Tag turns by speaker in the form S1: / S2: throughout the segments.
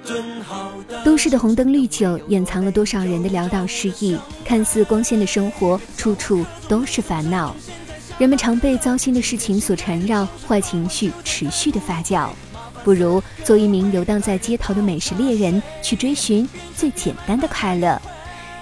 S1: 顿。都市的红灯绿酒，掩藏了多少人的潦倒失意？看似光鲜的生活，处处都是烦恼。人们常被糟心的事情所缠绕，坏情绪持续的发酵。不如做一名游荡在街头的美食猎人，去追寻最简单的快乐。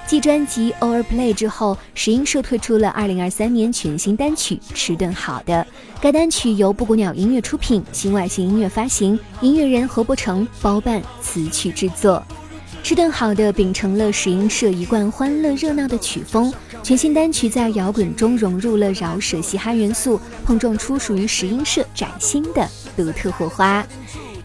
S1: 继专辑《Overplay》之后，石英社推出了2023年全新单曲《吃顿好的》。该单曲由布谷鸟音乐出品，新外星音乐发行，音乐人何伯成包办词曲制作。《吃顿好的》秉承了石英社一贯欢乐热闹的曲风，全新单曲在摇滚中融入了饶舌嘻哈元素，碰撞出属于石英社崭新的独特火花。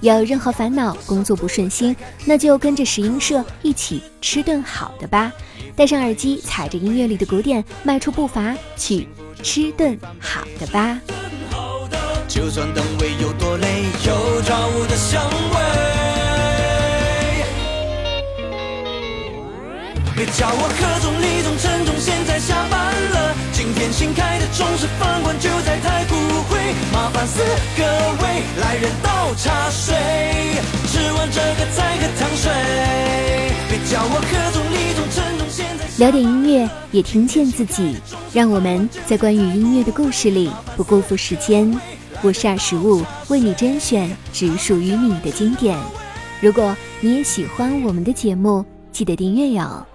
S1: 有任何烦恼、工作不顺心，那就跟着石英社一起吃顿好的吧。戴上耳机，踩着音乐里的鼓点，迈出步伐去吃顿好的吧。就算等位有多累，有找物的香味。别叫我贺总、李总、陈总，现在下班了。今天新开的中式饭馆就在太古汇，麻烦四个位来人倒茶水，吃完这个再喝汤水。别叫我贺总、李总、陈总。聊点音乐，也听见自己。让我们在关于音乐的故事里不辜负时间。我是二十五，为你甄选只属于你的经典。如果你也喜欢我们的节目，记得订阅哟。